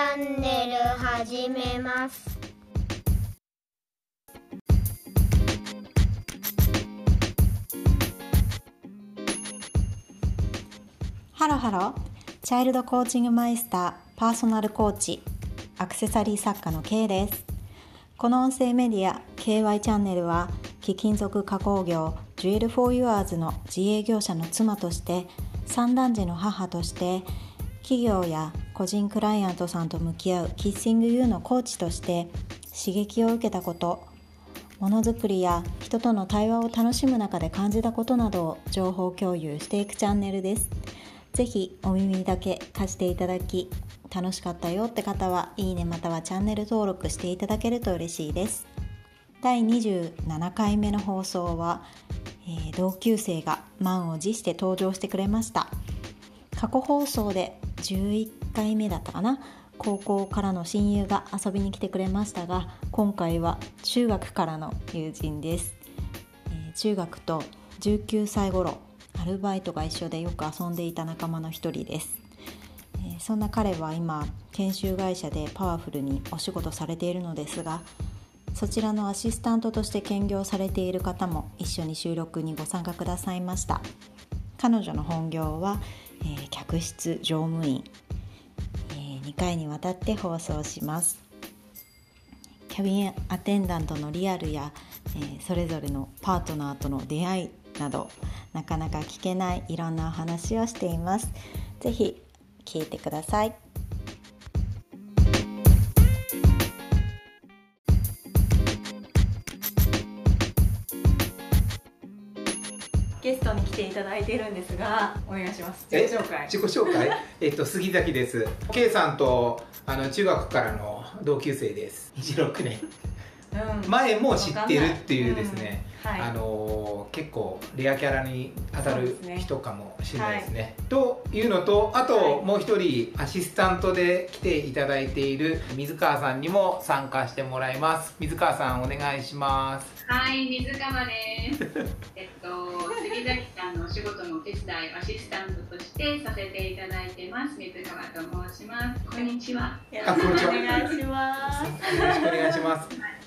ャンネル始めます。ハロハロ。チャイルドコーチングマイスターパーソナルコーチ。アクセサリー作家の K です。この音声メディア KY チャンネルは貴金属加工業ジュエル・フォー・ユアーズの自営業者の妻として三男児の母として企業や個人クライアントさんと向き合うキッシング U のコーチとして刺激を受けたことものづくりや人との対話を楽しむ中で感じたことなどを情報共有していくチャンネルです。ぜひお耳だけ貸していただき楽しかったよって方はいいねまたはチャンネル登録していただけると嬉しいです。第27回目の放送は、えー、同級生が満を持して登場してくれました。過去放送で11回目だったかな？高校からの親友が遊びに来てくれましたが今回は中学からの友人です、えー、中学と19歳頃アルバイトが一緒でよく遊んでいた仲間の一人です、えー、そんな彼は今研修会社でパワフルにお仕事されているのですがそちらのアシスタントとして兼業されている方も一緒に収録にご参加くださいました。彼女の本業は、えー、客室乗務員、えー、2回にわたって放送します。キャビンアテンダントのリアルや、えー、それぞれのパートナーとの出会いなどなかなか聞けないいろんなお話をしています。ぜひ聞いてください。ゲストに来ていただいているんですがお願いします。自己紹介。自己紹介？えっと杉崎です。K さんとあの中学からの同級生です。26年。前も知ってるっていうですね、うん。はい、あの結構レアキャラに当たる人かもしれないですね。すねはい、というのとあともう一人アシスタントで来ていただいている水川さんにも参加してもらいます。水川さんお願いします。はい水川です。えっと杉崎さんのお仕事のお手伝いアシスタントとしてさせていただいてます水川と申します。こんにちは。よろしくお願いしますよろしくお願いします、はい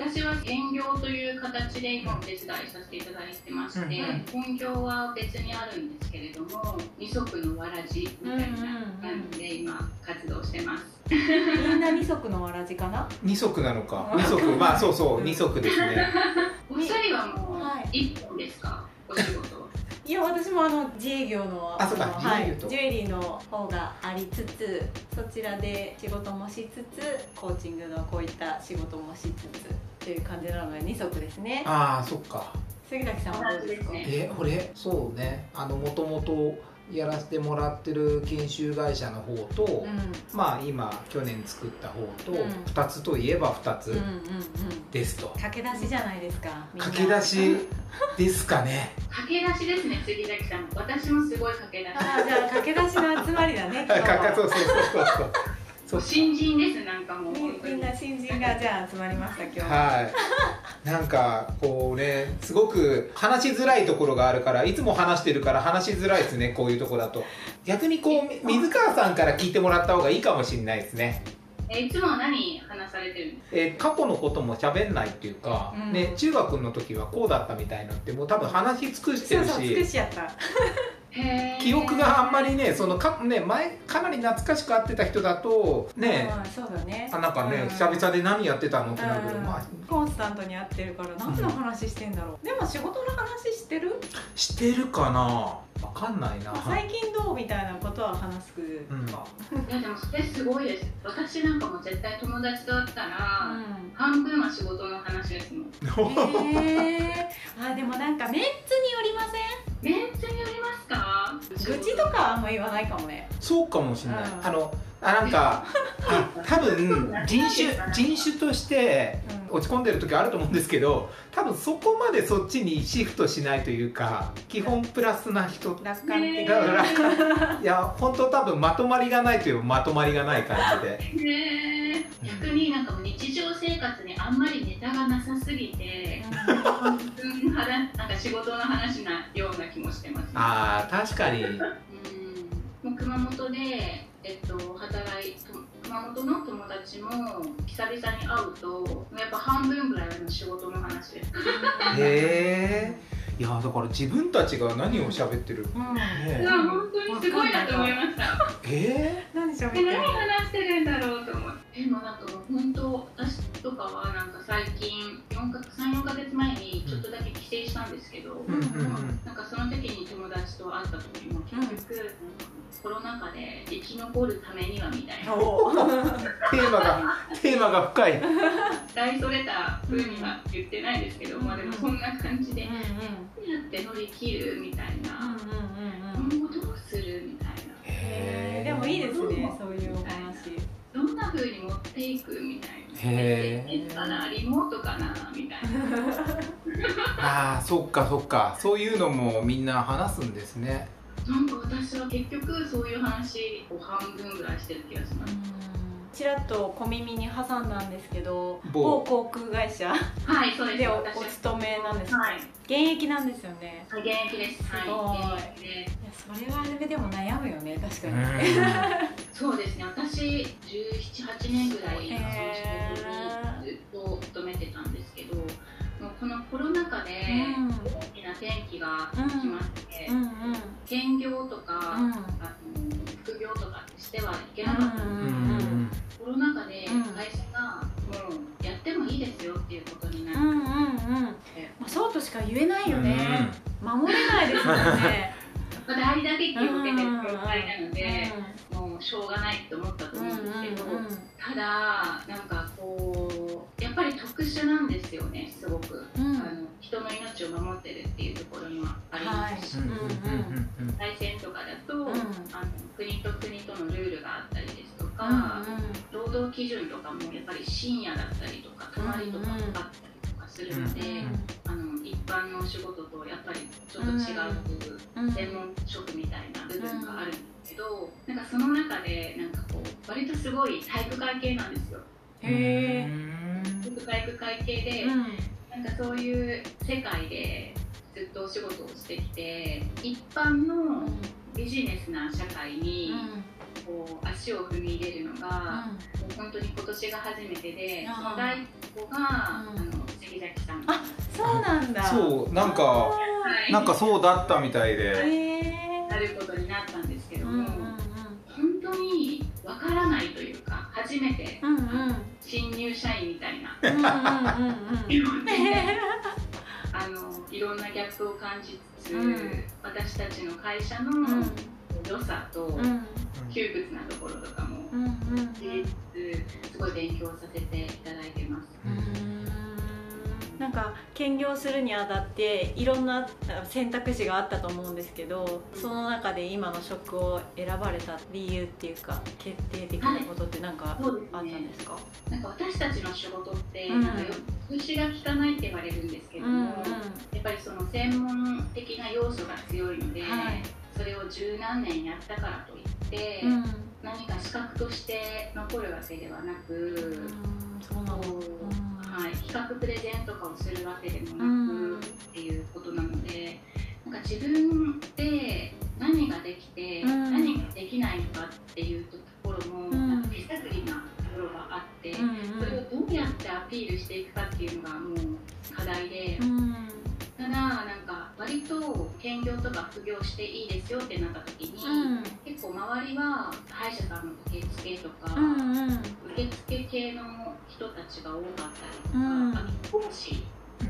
私は兼業という形で今お手伝いさせていただいてまして、うんうん、本業は別にあるんですけれども二足のわらじみたいな感じで今活動してます、みんな二足のわらじかな？二足なのか。二足まあそうそう二足ですね。お二人はもう一本ですか、いや私もあの自営業のあそうか、はい、ジュエリーの方がありつつそちらで仕事もしつつコーチングのこういった仕事もしつつっていう感じなので二足ですね。ああそっか杉崎さんはどうですか？え俺そうね。あのもともとやらせてもらってる研修会社の方と、うん、まあ今去年作った方と、うん、2つといえば2つですと、駆け出しじゃないですか駆け出しですかね。駆け出しですね杉崎さん。私もすごい駆け出し。あじゃあ駆け出しの集まりだね そうそうそうそうそう新人ですなんかもう。みんな新人がじゃあ集まりました今日は。い。なんかこうねすごく話しづらいところがあるからいつも話してるから話しづらいですねこういうとこだと。逆にこう水川さんから聞いてもらった方がいいかもしれないですね。えいつもは何話されてるんですか、え過去のことも喋んないっていうか、うん、ね中学の時はこうだったみたいのってもう多分話し尽くしてるし。そうそう尽くしやった記憶があんまりねそのかね前かなり懐かしく会ってた人だとね。そうだね。あなんかね、うん、久々で何やってたのってなるけど、うん、まあ。コンスタントに会ってるから何の話してんだろう、うん、でも仕事の話してる？してるかな？わかんないな。最近どうみたいなことは話すか、うん、いやでもそれすごいです。私なんかも絶対友達と会ったら、半分は仕事の話ですもん。へ えー、あでもなんかメンツによりません？メンツによりますか？愚痴とかあんま言わないかもね。そうかもしれない、うん、あのあなんかあ多分 人種人種として落ち込んでる時あると思うんですけど多分そこまでそっちにシフトしないというか基本プラスな人楽観的だからいや本当多分まとまりがないというまとまりがない感じで。ね逆になんか日常生活にあんまりネタがなさすぎて、うん、なんか仕事の話なような気もしてます、ね、ああ確かに。うん、もう熊本でえっと働い熊熊本の友達も久々に会うとやっぱ半分ぐらいの仕事の話。ですへえ。いやだから自分たちが何を喋ってる、うん。ね、いや本当にすごいなと思いました。えー、何喋って何話してるんだろうと思って。でもなんかもう本当私とかはなんか最近34か月前にちょっとだけ帰省したんですけど、うん、なんかその結局、うんコロナ禍で生き残るためにはみたいな。テーマがテーマが深い。大それたふうには言ってないですけど、うん、まあでもそんな感じで、うんうん、どうやって乗り切るみたいな、うんうんうん、今後どうするみたいな。へえでもいいですねそういうお話。どんなふうに持っていくみたいな。へえかなリモートかなみたいなああそっかそっかそういうのもみんな話すんですねなんか私は結局そういう話を半分ぐらいしてる気がします。ちらっと小耳に挟んだんですけど某。航空会社はいそうです。でおお勤めなんです。はい、現役なんですよね。はい現役です。すごい、はい、いやそれはあれでも悩むよね確かに。そうですね。私1718年ぐらいその仕事にずっと勤めてたんですけどもうこのコロナ禍で大きな転機が来まして、うん。うん、兼業とか、あの副業とかしてはいけなかったんですけど、コロナ禍で会社がもうやってもいいですよっていうことになって、うんうんうん。まあ、そうとしか言えないよね、守れないですもんね 体育会系で、うん、なんかそういう世界でずっとお仕事をしてきて一般のビジネスな社会に、こう足を踏み入れるのが、うん、もう本当に今年が初めてで、その第一歩が、あの関崎さん。あそうなんだ。そうなんか、なんかそうだったみたいで、なることになったんです初めて、うんうん、新入社員みたいな。あのいろんなギャップを感じつつ、うん、私たちの会社の良さと、窮屈なところとかも、事実すごい勉強させていただいてます。なんか兼業するにあたっていろんな選択肢があったと思うんですけどその中で今の職を選ばれた理由っていうか決定的なことって何かあったんですか？はい、なんか私たちの仕事って、うん、なんか虫が効かないって言われるんですけども、うんうん、やっぱりその専門的な要素が強いので、はい、それを十何年やったからといって、うん、何か資格として残るわけではなく、うん、そうなの、はい、企画プレゼンとかをするわけでもなくっていうことなのでなんか自分で何ができて、何ができないのかっていうところも、なんか手探りなところがあって、それをどうやってアピールしていくかっていうのがもう課題で。ただなんか割と兼業とか副業していいですよってなった時に、うん、結構周りは歯医者さんの受付とか、うんうん、系の人たちが多かったりとか、うん、あと講師、う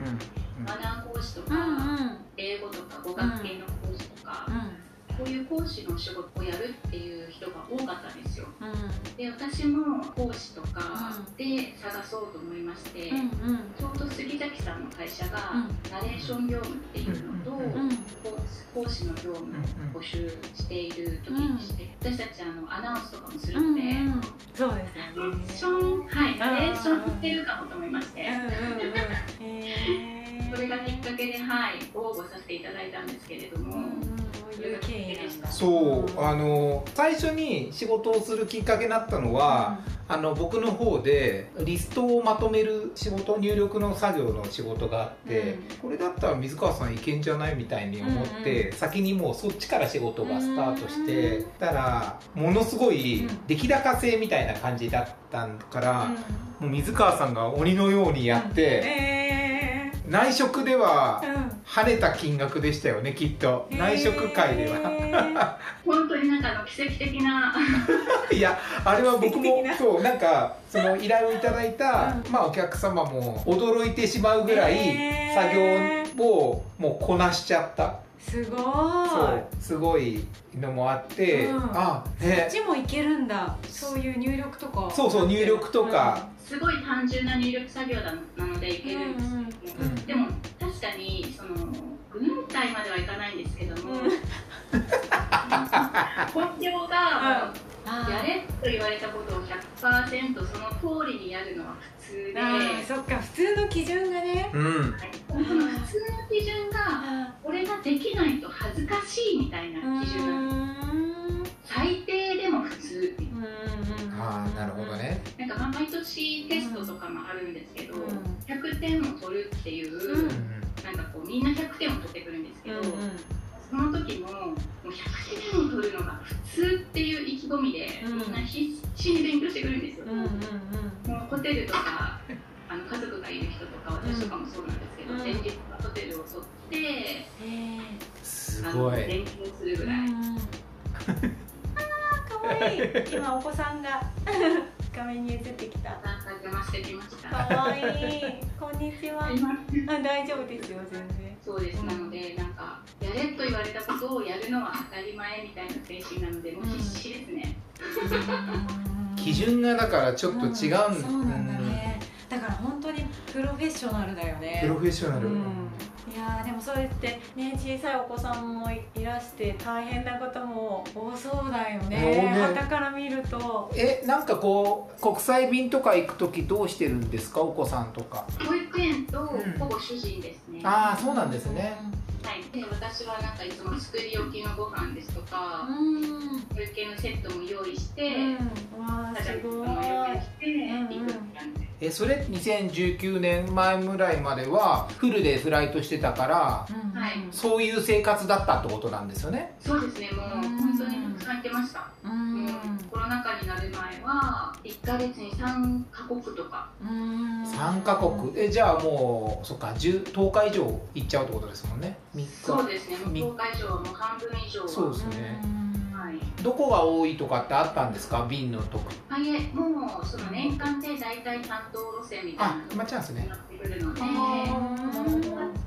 ん、マナー講師とか、うんうん、英語とか語学系の講師とか、こういう講師の仕事をやるっていう人が多かったんですよ、うん、で私も講師とかで探そうと思いまして、うんうん、ちょうど杉崎さんの会社がナレーション業務っていうのと、講師の業務を募集している時にして、私たちあのアナウンスとかもするので、うんうん、そうですね。ナレーションはいナレーションしてるかもと思いまして、それがきっかけではい応募させていただいたんですけれども。うんうんいう経緯なんだ。そうあの最初に仕事をするきっかけになったのは、あの僕の方でリストをまとめる仕事入力の作業の仕事があって、これだったら水川さんいけんじゃないみたいに思って、先にもうそっちから仕事がスタートして、たらものすごい出来高制みたいな感じだったから、もう水川さんが鬼のようにやって、えー、内職では跳ねた金額でしたよねきっと、えー、内職会では。本当になんかの奇跡的な。いやあれは僕もそうなんかその依頼をいただいた、うん、まあ、お客様も驚いてしまうぐらい作業をもうこなしちゃった。すごい。そうすごいのもあって、うん、あね。そっちもいけるんだ。そういう入力とか。そうそう入力とか、うん、すごい単純な入力作業なのでいけるんですけど、うん。うん、でも確かにその軍隊まではいかないんですけども、うん、本業が、やれと言われたことを100%その通りにやるのは普通で。そっか普通の基準がね、うん、はい、その普通の基準がこれができないと恥ずかしいみたいな基準最低でも普通。ああなるほどね。なんかまあ毎年テストとかもあるんですけど、うん、100点を取るっていう、うん、こうみんな100点を取ってくるんですけど、うんうん。その時ももう100点を取るのが普通っていう意気込みで、みんな必死に勉強してくるんですよ、うんうんうん、もうホテルとかあの家族がいる人とか私とかもそうなんですけど、うん、前日ホテルを取って、すごい。勉強するぐらい、うん、あかわいい。今お子さんが 画面に映ってきた。邪魔してきました。かわいい。こんにちは。あ、大丈夫ですよ、全然。そうです。なので、なんか、やれと言われたことをやるのは当たり前みたいな精神なので、もう必死ですね。基準がだからちょっと違うん、そうなんだね。だから本当にプロフェッショナルだよね。プロフェッショナル。いやでもそうやってね小さいお子さんもいらして大変なことも多そうだよね。旗から見ると。えなんかこう国際便とか行く時どうしてるんですか？お子さんとか。保育園とほぼ主人ですね、うん、ああそうなんですね、はい、で私はなんかいつも作り置きのご飯ですとか保育園のセットも用意して、うん、わすごい。用意して行くって感じえそれ2019年前ぐらいまではフルでフライトしてたから、うんはい、そういう生活だったってことなんですよね？そうですね。もう本当にたくさん行ってました、うん、コロナ禍になる前は1か月に3か国とか。3か国。えじゃあもうそっか 10, 10日以上行っちゃうってことですもんね？3日。そうですね。もう10日以上もう半分以上そうですねどこが多いとかってあったんですか？便の特あいえもうその年間で大体担当路線みたいなのが決まってくるので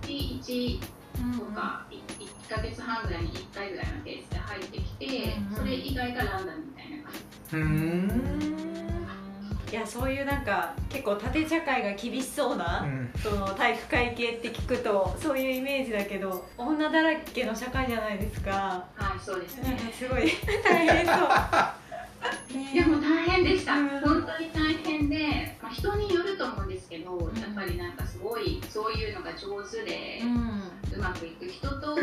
月1とか 1, 1か月半ぐらいに1回ぐらいのペースで入ってきてそれ以外がランダムみたいな感じ。うんいやそういうなんか結構縦社会が厳しそうな、うん、その体育会系って聞くとそういうイメージだけど女だらけの社会じゃないですか。はいそうですね。すごい大変そう。でも大変でした、うん、本当に大変で、まあ、人によると思うんですけど、うん、やっぱりなんかすごいそういうのが上手で、うまくいく人と、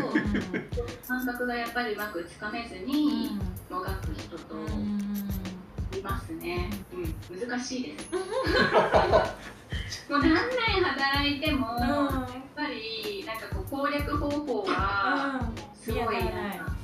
感覚がやっぱりうまくつかめずにもがく人と。いますね、うん、難しいです。もう何年働いても、うん、やっぱりなんかこう攻略方法はすごいなんか、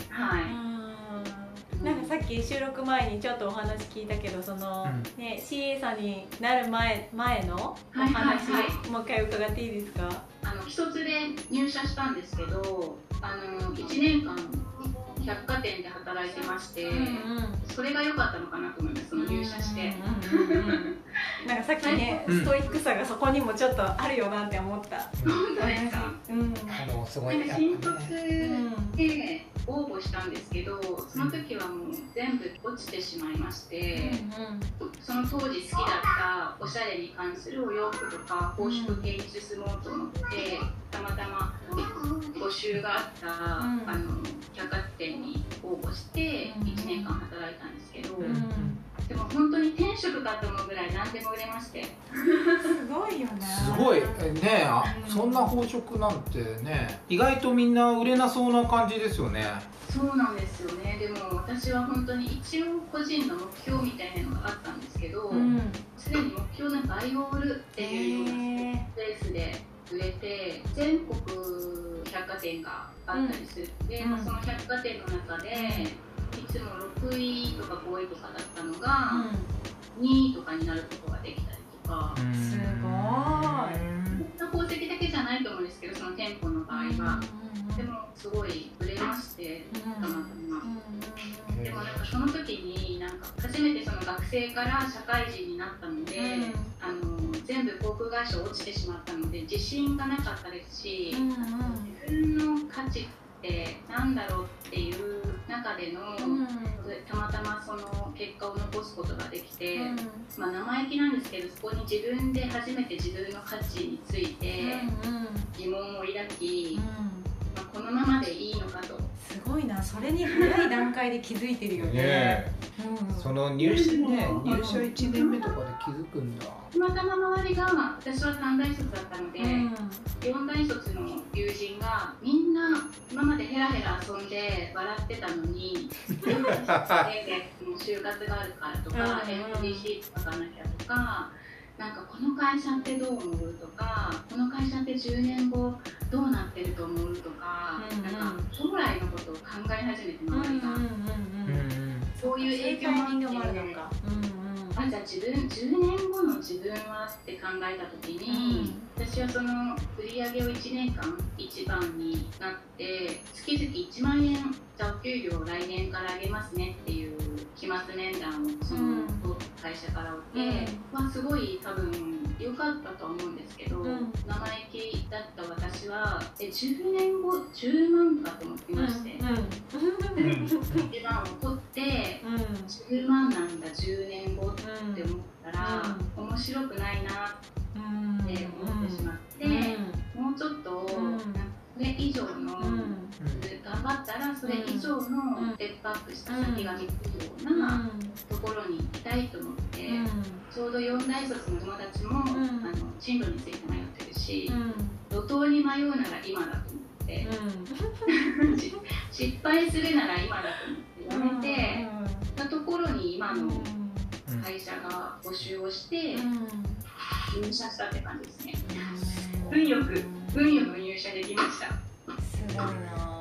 はい、なんかさっき収録前にちょっとお話聞いたけどその、うん、ね CA さんになる前前のお話、はいはい、もう一回伺っていいですか？あの一つで入社したんですけどあの1年間百貨店で働いてまして、うんうん、それが良かったのかなと思いますその入社して、なんかさっきね、ストイックさがそこにもちょっとあるよなって思った、本当ですか、うん、あのすごい新卒で応募したんですけどその時はもう全部落ちてしまいまして、うんうん、その当時好きだったおしゃれに関するお洋服とか宝飾系に進もうと思ってたまたま募集があった、あの百貨店に応募して1年間働いたんですけど、でも本当に転職かと思うぐらい何でも売れまして。すごいよね。すごい。ねあそんな宝飾なんてね。意外とみんな売れなそうな感じですよね。そうなんですよね。でも私は本当に一応個人の目標みたいなのがあったんですけどすで、うん、に目標の倍を売るっていうようなペースで売れて全国百貨店があったりするので、うん、まあ、その百貨店の中で、いつも6位とか5位とかだったのが、うん、2位とかになることができたりとか、すごい。宝石だけじゃないと思うんですけどその店舗の場合は、でもすごい売れましてたまたま、でもなんかその時になんか初めてその学生から社会人になったので、あの全部航空会社落ちてしまったので自信がなかったですし、自分の価値ってなんだろうっていう中での、うん、たまたまその結果を残すことができて、うん、まあ、生意気なんですけどそこに自分で初めて自分の価値について疑問を抱き、まあ、このままでいいのかと。すごいなそれに早い段階で気づいてるよね。ね、うん、その入社ね入社1年目とかで気づくんだ。たまたま周りが私は短大卒だったので、うん、4大卒の友人がみんな今までヘラヘラ遊んで笑ってたのに 就活があるからとか、うん、MDC とかなきゃとかなんかこの会社ってどう思うとかこの会社って10年後どうなってると思うとか、うんうん、なんか将来のことを考え始めて周りが、そういう影響もあるのか。あじゃあ自分10年後の自分はって考えた時に、うん、私はその売り上げを1年間一番になって月々1万円じゃお給料来年から上げますねっていう期末面談をその会社から受け、うん、はすごい多分良かったと思うんですけど、うん、生意気だった私はえ10年後10万かと思ってまして、うん、1万を取って、うん、10万なんだ10年後って思ったら、面白くないなって思ってしまって、もうちょっと、それ以上の、頑張ったらそれ以上のステップアップした先が見つくようなところに行きたいと思って、ちょうど4大卒の友達も、あの進路について迷ってるし、路頭に迷うなら今だと思って、失敗するなら今だと思ってやめて、たところに今の会社が募集をして、入社したって感じですね。運よく運よく入社できました。すごいな。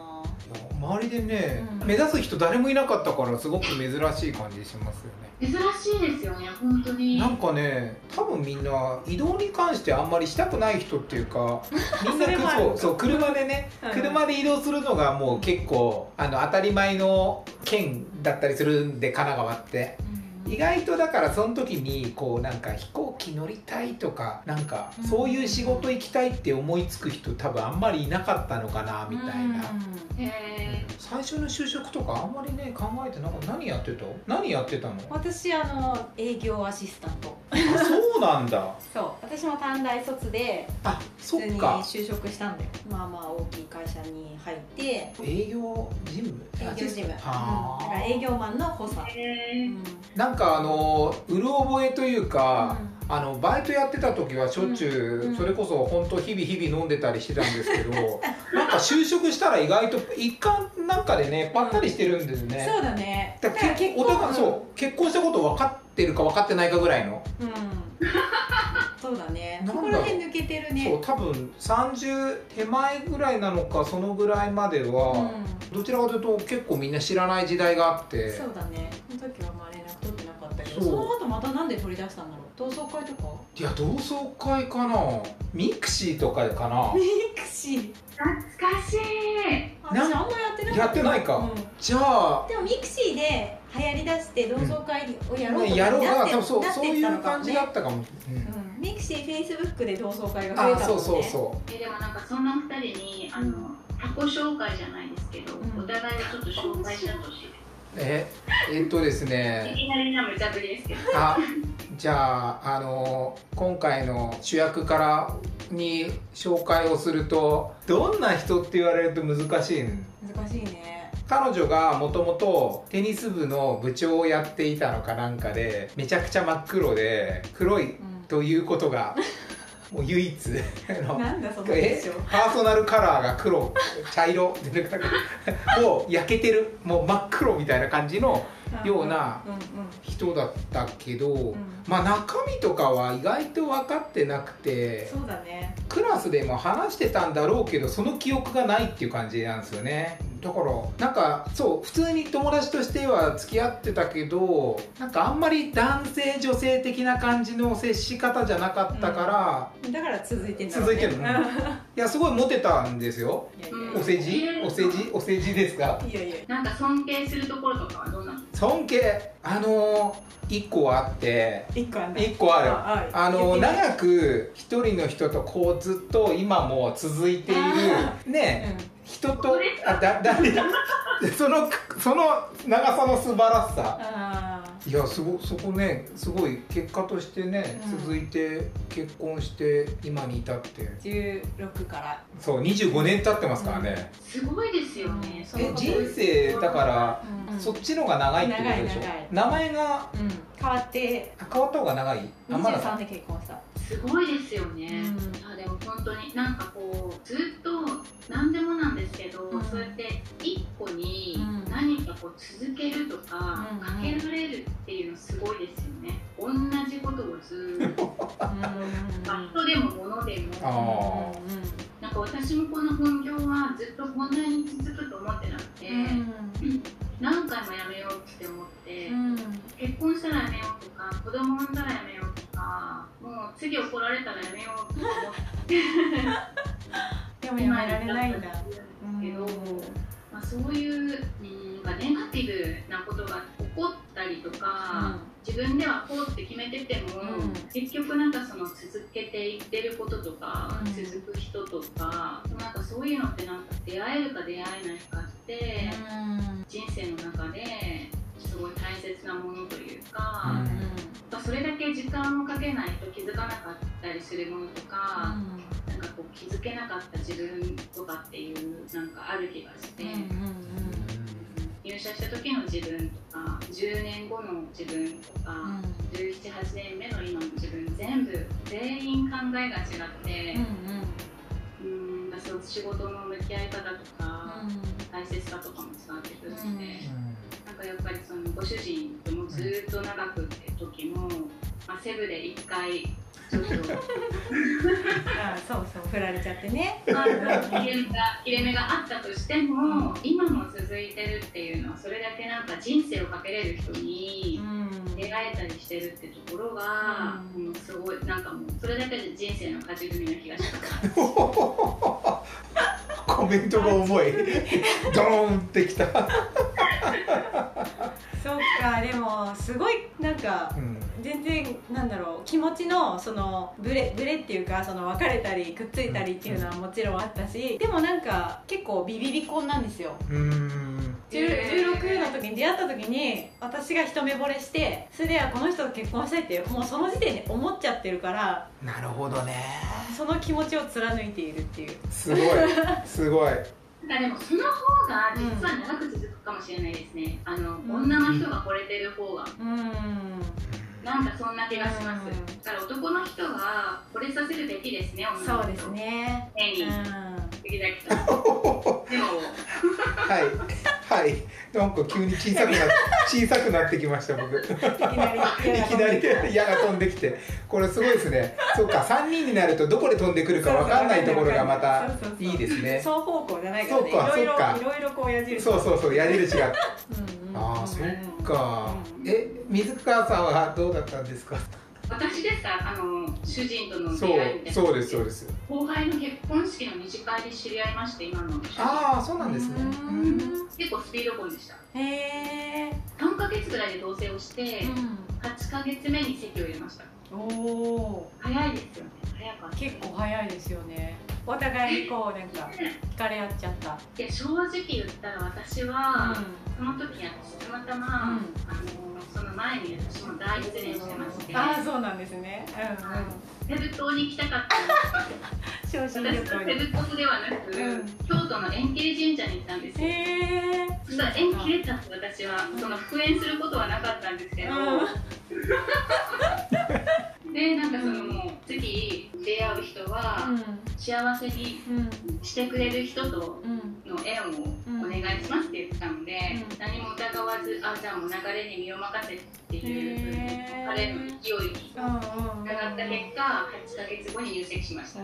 周りでね、うん、目指す人誰もいなかったからすごく珍しい感じしますよね珍しいですよね本当になんかね多分みんな移動に関してあんまりしたくない人っていうか みんなそうそう車でね、車で移動するのがもう結構あの当たり前の県だったりするんで神奈川って、意外とだからその時にこうなんか飛行機乗りたいとかなんかそういう仕事行きたいって思いつく人多分あんまりいなかったのかなみたいな、最初の就職とかあんまりね考えてなんか何やってた何やってたの？私あの営業アシスタント。そうなんだ。そう。私も短大卒であ普通に就職したんだよ。まあまあ大きい会社に入って。営業事務？営業事務、うん、だから営業マンの補佐、うん、なんかあのうる覚えというか、うん、あのバイトやってた時はしょっちゅう、うん、それこそ本当日々日々飲んでたりしてたんですけど なんか就職したら意外と一貫なんかでねぱったりしてるんですね、そうだね。だから結婚そう結婚したこと分かってるか分かってないかぐらいの。うん。そうだね。そこら辺抜けてるね。そう多分30手前ぐらいなのかそのぐらいまでは、うん、どちらかというと結構みんな知らない時代があって。そうだね。その時はまあその後またなんで取り出したんだろう？同窓会とか？いや同窓会かな。ミクシーとかかな。ミクシー。懐かしい。私あんまやってない。やってないか、うん、じゃあでもミクシーで流行りだして同窓会をやろうとかやろう。かそうそうそういう感じだったかも、うん。ミクシー、フェイスブックで同窓会が増えたもんね。そうそうそう。えでもなんかそんな二人にあの他己紹介じゃないですけど、うん、お互いをちょっと紹介してほしいです。ええっとですね。いきなりな無茶ぶりですけど。あじゃああの今回の主役からに紹介をするとどんな人って言われると難しい難しいね彼女がもともとテニス部の部長をやっていたのかなんかでめちゃくちゃ真っ黒で黒いということが、もう唯一なんだそのえ？パーソナルカラーが黒。茶色？を焼けてる。もう真っ黒みたいな感じのような人だったけど、うん、まあ中身とかは意外と分かってなくてそうだね。クラスでも話してたんだろうけどその記憶がないっていう感じなんですよねだからなんかそう普通に友達としては付き合ってたけどなんかあんまり男性女性的な感じの接し方じゃなかったから、うん、だから続いてんだ、ね、続いてるいやすごいモテたんですよ。お世辞お世辞？お世辞ですか？いやいや。なんか尊敬するところとかはどうな？んですか尊敬？あの1個あって。1個ある1個ある。あの長く一人の人とこうずっと今も続いている。ね、うん人とあだだそのその長さの素晴らしさ。いやすごそこねすごい結果としてね、うん、続いて結婚して今に至って。16から。そう25年経ってますからね、うん、すごいですよね、え人生だから、うん、そっちのが長いってことでしょ。名前が、変わって。変わった方が長い？23で結婚したすごいですよね、うん、あでも本当になんかこうずっと何でもなんですけど、うん、そうやって一個に何かこう続けるとか、うん、かけられるっていうのすごいですよね。同じことをずっと。人でも物でも。なんか私もこの本業はずっとこんなに次怒られたらやめようと思って。でもやめられないんだ。けど、まあ、そういううんネガティブなことが起こったりとか、うん、自分ではこうって決めてても、うん、結局なんかその続けていってることとか、うん、続く人とかなんかそういうのってなんか出会えるか出会えないかって、人生の中ですごい大切なものというか。それだけ時間をかけないと気づかなかったりするものとか、うん、なんかこう気づけなかった自分とかっていうなんかある気がして、うんうんうん、入社した時の自分とか10年後の自分とか、うん、1718年目の今の自分全部全員考えが違って、うん、うん、その仕事の向き合い方とか、うん、大切さとかも伝わってくるので。うんかやっぱりそのご主人ともずっと長くって時も、まあ、セブで1回ちょっと。あそうそう振られちゃってね、まあ、切れ目が切れ目があったとしても、うん、今も続いてるっていうのはそれだけなんか人生をかけれる人に出会えたりしてるってところが、うん、もうすごいなんかもうそれだけで人生の勝ち組な気がします。コメントが重い。ドーンってきた。そうかでもすごいなんか、うん、全然なんだろう気持ちのそのブレブレっていうかその別れたりくっついたりっていうのはもちろんあったし、でもなんか結構ビビリ婚なんですよ。うん。16の時に出会った時に私が一目惚れしてそれではこの人と結婚したいってもうその時点で思っちゃってるからなるほどね。その気持ちを貫いているっていう。すごい。すごいあでもその方が実は長く続くかもしれないですね、あの、うん、女の人が惚れてる方が。うん。なんかそんな気がします、だから男の人は惚れさせるべきですね女の人。そうですね。変に、杉崎さんでも。はいはい。なんか急に小さくな 小さくなってきました僕。いきなり矢が飛んできて。これすごいですね。そうか3人になるとどこで飛んでくるか分かんないところがまたいいですね。双方向じゃないからね。そうかそうか。いろいろこう矢印そうそうそう矢印が。ああそっか。え水川さんはどうだったんですか？私ですか？あの主人との出会いみたいな。そうですそうです。後輩の結婚式の二次会で知り合いまして今の。ああそうなんですね。結構スピード婚でした。へえ3か月ぐらいで同棲をして、うん、8か月目に籍を入れました。おお早いですよね。早かった。結構早いですよね。お互いにこうなんか惹かれ合っちゃった。いや正直言ったら私は、その時に私たまたま、あのその前に私も大失恋してまして。ああそうなんですね。うんうん。セブ島に行きたかった。んです。私セブ島ではなく、うん、京都の円形神社に行ったんですよ。へそしたら縁切れたって私は。その復縁することはなかったんですけど、うん。でなんかそのもう次出会う人は幸せにしてくれる人との縁をお願いしますって言ってたので、何も疑わずあじゃあもう流れに身を任せっていう彼の勢いに伺った結果8か月後に入籍しました。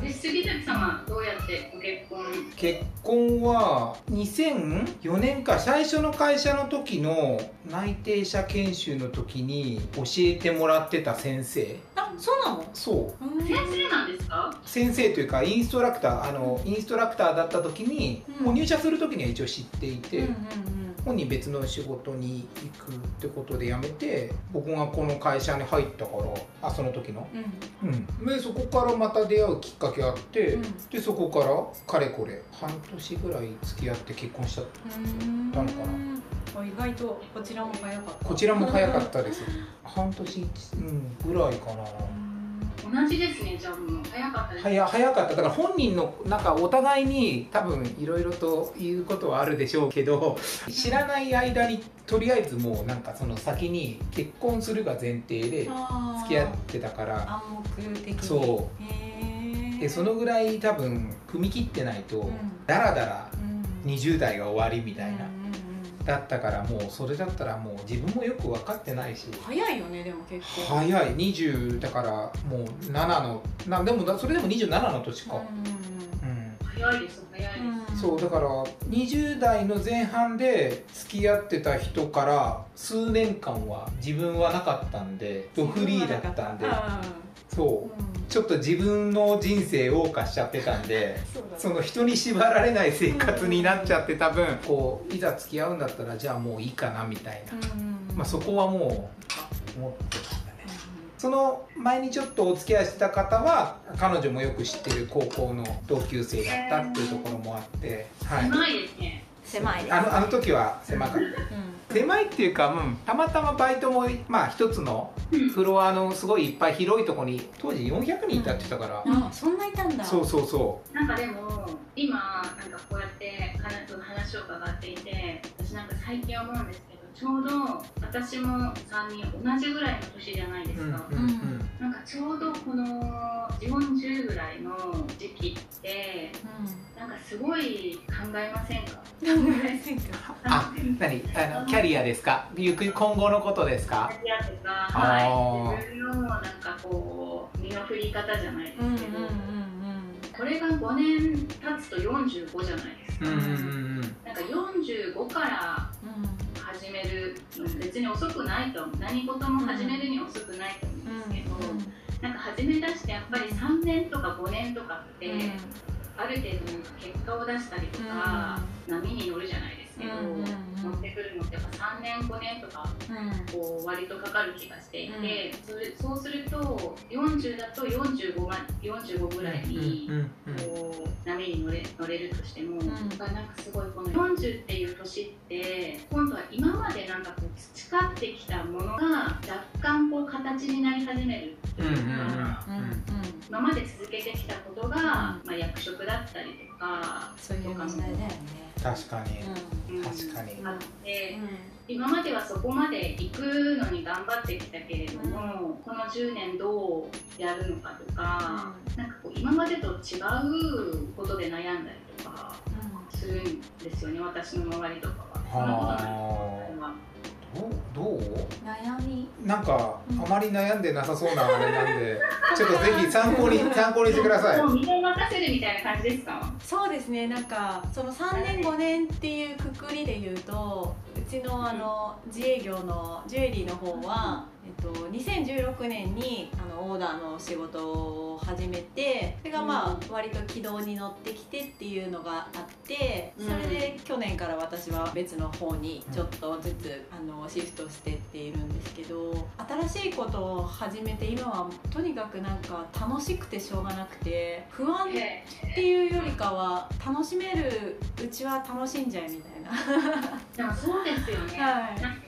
で 杉崎さんはどうやってご結婚？結婚は2004年か最初の会社の時の内定者研修の時に教えてもらってた先生。あそうなの？そう。先生なんですか？先生というかインストラクターあのインストラクターだった時に、うん、もう入社する時には一応知っていて、うんうんうん本人別の仕事に行くってことで辞めて僕がこの会社に入ったからあその時の、うん、うん、でそこからまた出会うきっかけあって、うん、でそこからかれこれ半年ぐらい付き合って結婚しちゃったのかな。意外とこちらも早かった。こちらも早かったです。半年、うん、ぐらいかな、同じですねじゃあもう。早かったです。早早かった。だから本人のなんかお互いに多分いろいろと言うことはあるでしょうけど知らない間にとりあえずもうなんかその先に結婚するが前提で付き合ってたから。暗黙的に。そう。でそのぐらい多分踏み切ってないと、だらだら20代が終わりみたいな。うんだったからもうそれだったらもう自分もよく分かってないし。早いよねでも結構。早い。20だからもう7のなでもそれでも27の年か。うん、早いです早いです、そうだから20代の前半で付き合ってた人から数年間は自分はなかったんでドフリーだったんで。そう、うん、ちょっと自分の人生を謳歌しちゃってたんでその人に縛られない生活になっちゃって多分こういざ付き合うんだったらじゃあもういいかなみたいな、まあ、そこはもう思ってたんだね、その前にちょっとお付き合いしてた方は彼女もよく知ってる高校の同級生だったっていうところもあって、はい、狭いですね狭い。あのあの時は狭かった、うん。狭いっていうか、うん、たまたまバイトもまあ一つのフロアのすごいいっぱい広いところに当時400人いたって言ったから、うん、あそんないたんだ。そうそうそう。なんかでも今なんかこうやって話を伺っていて私なんか最近思うんですけどちょうど私も3人同じぐらいの年じゃないですか、うんうんうん、なんかちょうどこの40ぐらいの時期って、うん、なんかすごい考えませんか？考えませんか？あ何？あのキャリアですか？ゆく今後のことですか？キャリアとかはい。自分のなんかこう身の振り方じゃないですけど、うんうんうんうん、これが5年経つと45じゃないですか、うんうんうん、なんか45から始める別に遅くないと何事も始めるに遅くないと思うんですけど、なんか始め出してやっぱり3年とか5年とかって、ある程度結果を出したりとか、波に乗るじゃないですけど、持ってくるのってやっぱ3年5年とか、こう割とかかる気がしていて、それそうすると40だと45万45ぐらいにこう波に乗れ乗れるとしても、うん、なん。かすごいこの40っていう年って今度は今までなん。かこう培ってきたものが若干こう形になり始めるっていうか。今まで続けてきたことが、まあ、役職だったりとかそういう問題だよね。確かに、うん、確かに。あって、うん、今まではそこまで行くのに頑張ってきたけれども、うん、この10年どうやるのかとか、うん、なんかこう今までと違うことで悩んだりとかするんですよね、私の周りとかは。そんなことないどう悩み。なんか、あまり悩んでなさそうなあれなんで ちょっとぜひ参考に 参考にしてください。もう身を任せるみたいな感じですか？そうですね。なんかその3年5年っていうくくりで言うとうちのあの自営業のジュエリーの方は、えっと、2016年にあのオーダーの仕事を始めてそれがまあ割と軌道に乗ってきてっていうのがあってそれで去年から私は別の方にちょっとずつあのシフトしてっているんですけど新しいことを始めて今はとにかくなんか楽しくてしょうがなくて不安っていうよりかは楽しめるうちは楽しんじゃいみたいな。でも そうですよね、はい。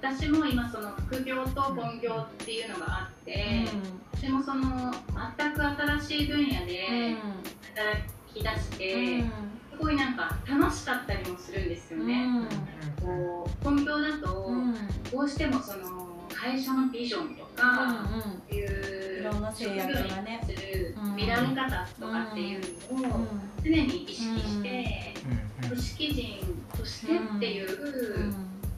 私も今その副業と本業っていうのがあって、うん、私もその全く新しい分野で働き出して、うん、すごいなんか楽しかったりもするんですよね。うん、こう本業だとどうしてもその会社のビジョンとかっていう職業にする見られ方とかっていうのを常に意識して組織人としてっていう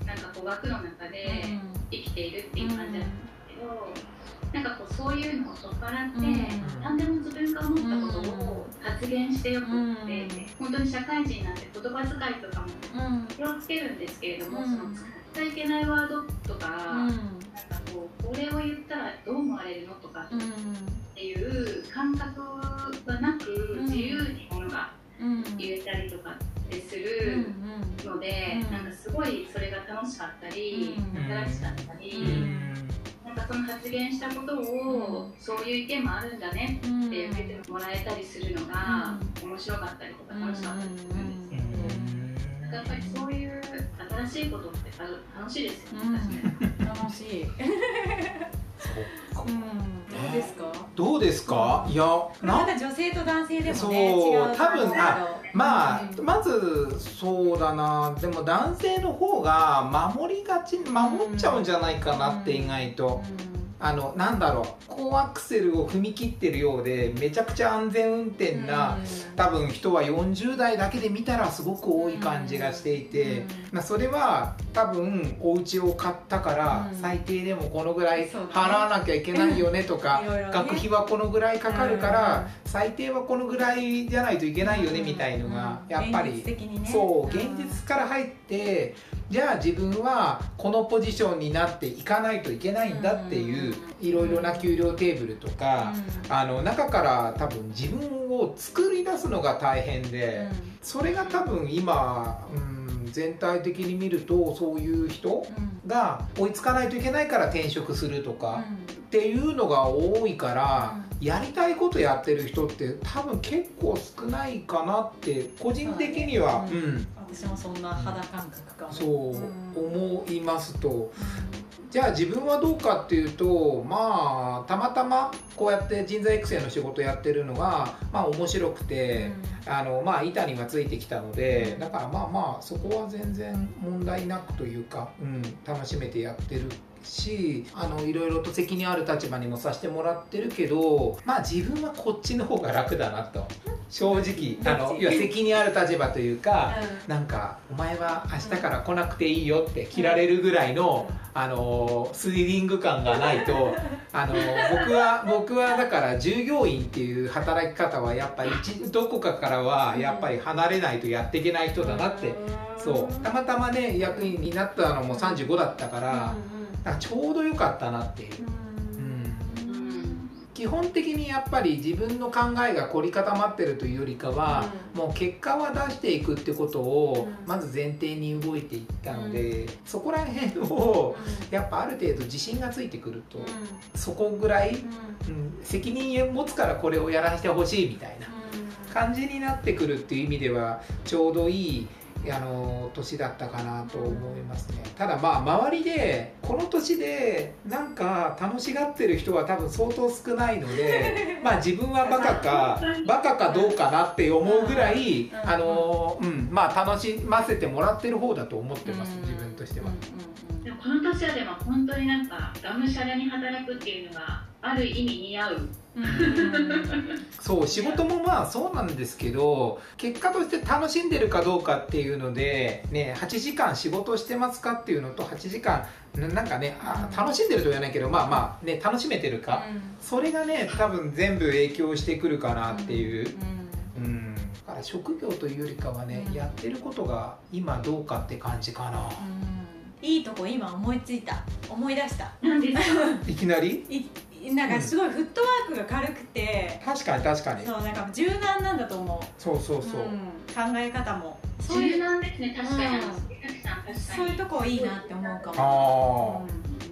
なんかこう枠の中で生きているっていう感じなんですけど、なんかこうそういうのを取っ払って、うん、何でも自分が思ったことを発言してよくって、うん、本当に社会人なんて言葉遣いとかも気をつけるんですけれども、うん、その使っちゃいけないワードとか、これを言ったらどう思われるのとかっていう感覚がなく、自由にものが言えたりとかってするので、なんかすごいそれが楽しかったり、うん、新しかったり、うん、なんかその発言したことを、そういう意見もあるんだねって受けてもらえたりするのが、面白かったりとか楽しかったりするんですけど、やっぱりそういう新しいことって楽しいですよね、楽しい。そっか、どうですか？どうですか、いやなんか女性と男性でもねそう多分あまあ、まずそうだな。でも男性の方が守りがち守っちゃうんじゃないかなって意外と。あのなんだろう。高アクセルを踏み切ってるようでめちゃくちゃ安全運転な、多分人は40代だけで見たらすごく多い感じがしていて、まあ、それは多分お家を買ったから最低でもこのぐらい払わなきゃいけないよねとか、学費はこのぐらいかかるから最低はこのぐらいじゃないといけないよねみたいのがやっぱり、そう現実から入ってじゃあ自分はこのポジションになっていかないといけないんだっていういろいろな給料テーブルとか、あの中から多分自分を作り出すのが大変で、それが多分今、うん、全体的に見るとそういう人が追いつかないといけないから転職するとか、っていうのが多いから、やりたいことやってる人って多分結構少ないかなって個人的には、うん、私もそんな肌感覚かそう思いますと、じゃあ自分はどうかっていうとまあたまたまこうやって人材育成の仕事やってるのがまあ面白くて、うん、あのまあ板にはついてきたのでだからまあまあそこは全然問題なくというか、うん、楽しめてやってるしあのいろいろと責任ある立場にもさせてもらってるけどまあ自分はこっちの方が楽だなと。正直あのいや責任ある立場というか、うん、なんか「お前は明日から来なくていいよ」って切られるぐらいの、あのスリリング感がないと あの僕は僕はだから従業員っていう働き方はやっぱりどこかからはやっぱり離れないとやっていけない人だなって。そう。たまたまね役員になったのも35だったから。だからちょうど良かったなっていう。基本的にやっぱり自分の考えが凝り固まってるというよりかは、うん、もう結果は出していくってことをまず前提に動いていったので、うん、そこら辺をやっぱある程度自信がついてくると、うん、そこぐらい、うん。責任持つからこれをやらせてほしいみたいな感じになってくるっていう意味ではちょうどいいあの年だったかなと思いますね。ただまあ周りでこの年でなんか楽しがってる人は多分相当少ないので まあ自分はバカか バカかどうかなって思うぐらいあの、うん、まあ楽しませてもらってる方だと思ってます自分としては。この年はでも本当になんかがむしゃらに働くっていうのがある意味似合うそう仕事もまあそうなんですけど結果として楽しんでるかどうかっていうので、ね、8時間仕事してますかっていうのと8時間なんかねあ楽しんでるとは言わないけどまあまあね楽しめてるか、うん、それがね多分全部影響してくるかなっていう。うん、うん。だから職業というよりかはね、やってることが今どうかって感じかな。いいとこ今思いついた。思い出した。いきなり？いなんかすごいフットワークが軽くて、確かに確かに。そうなんか柔軟なんだと思う。そうそうそう、うん、考え方も。そういう柔軟ですね確かに、うん、そういうとこいいなって思うかも。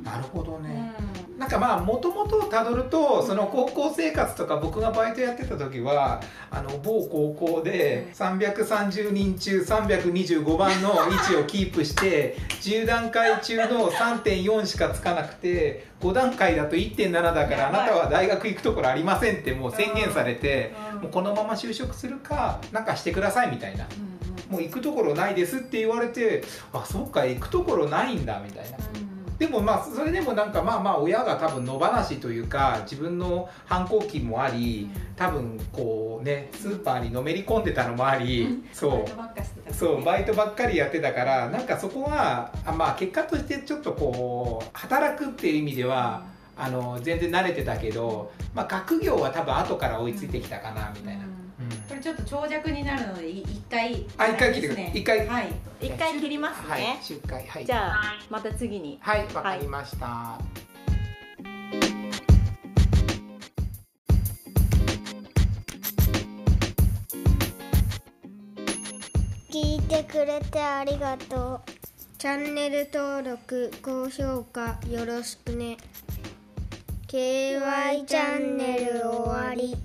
ああ、なるほどね、なんかまあもともとたどるとその高校生活とか僕がバイトやってた時はあの某高校で330人中325番の位置をキープして 10段階中の3.4しかつかなくて5段階だと1.7だからあなたは大学行くところありませんってもう宣言されてもうこのまま就職するかなんかしてくださいみたいな。もう行くところないですって言われてあそっか行くところないんだみたいな。でもまあそれでもなんかまあまあ親が多分野放しというか自分の反抗期もあり多分こうねスーパーにのめり込んでたのもあり、そう。そうバイトばっかりやってたからなんかそこはあまあ結果としてちょっとこう働くっていう意味では、あの全然慣れてたけど、まあ、学業は多分後から追いついてきたかなみたいな。これちょっと長尺になるので一回。あ一回切ってください。一回。はい。一回切りますね、はい、回はい。じゃあまた次に。はいわかりました、はい、聞いてくれてありがとう。チャンネル登録高評価よろしくね。KY チャンネル終わり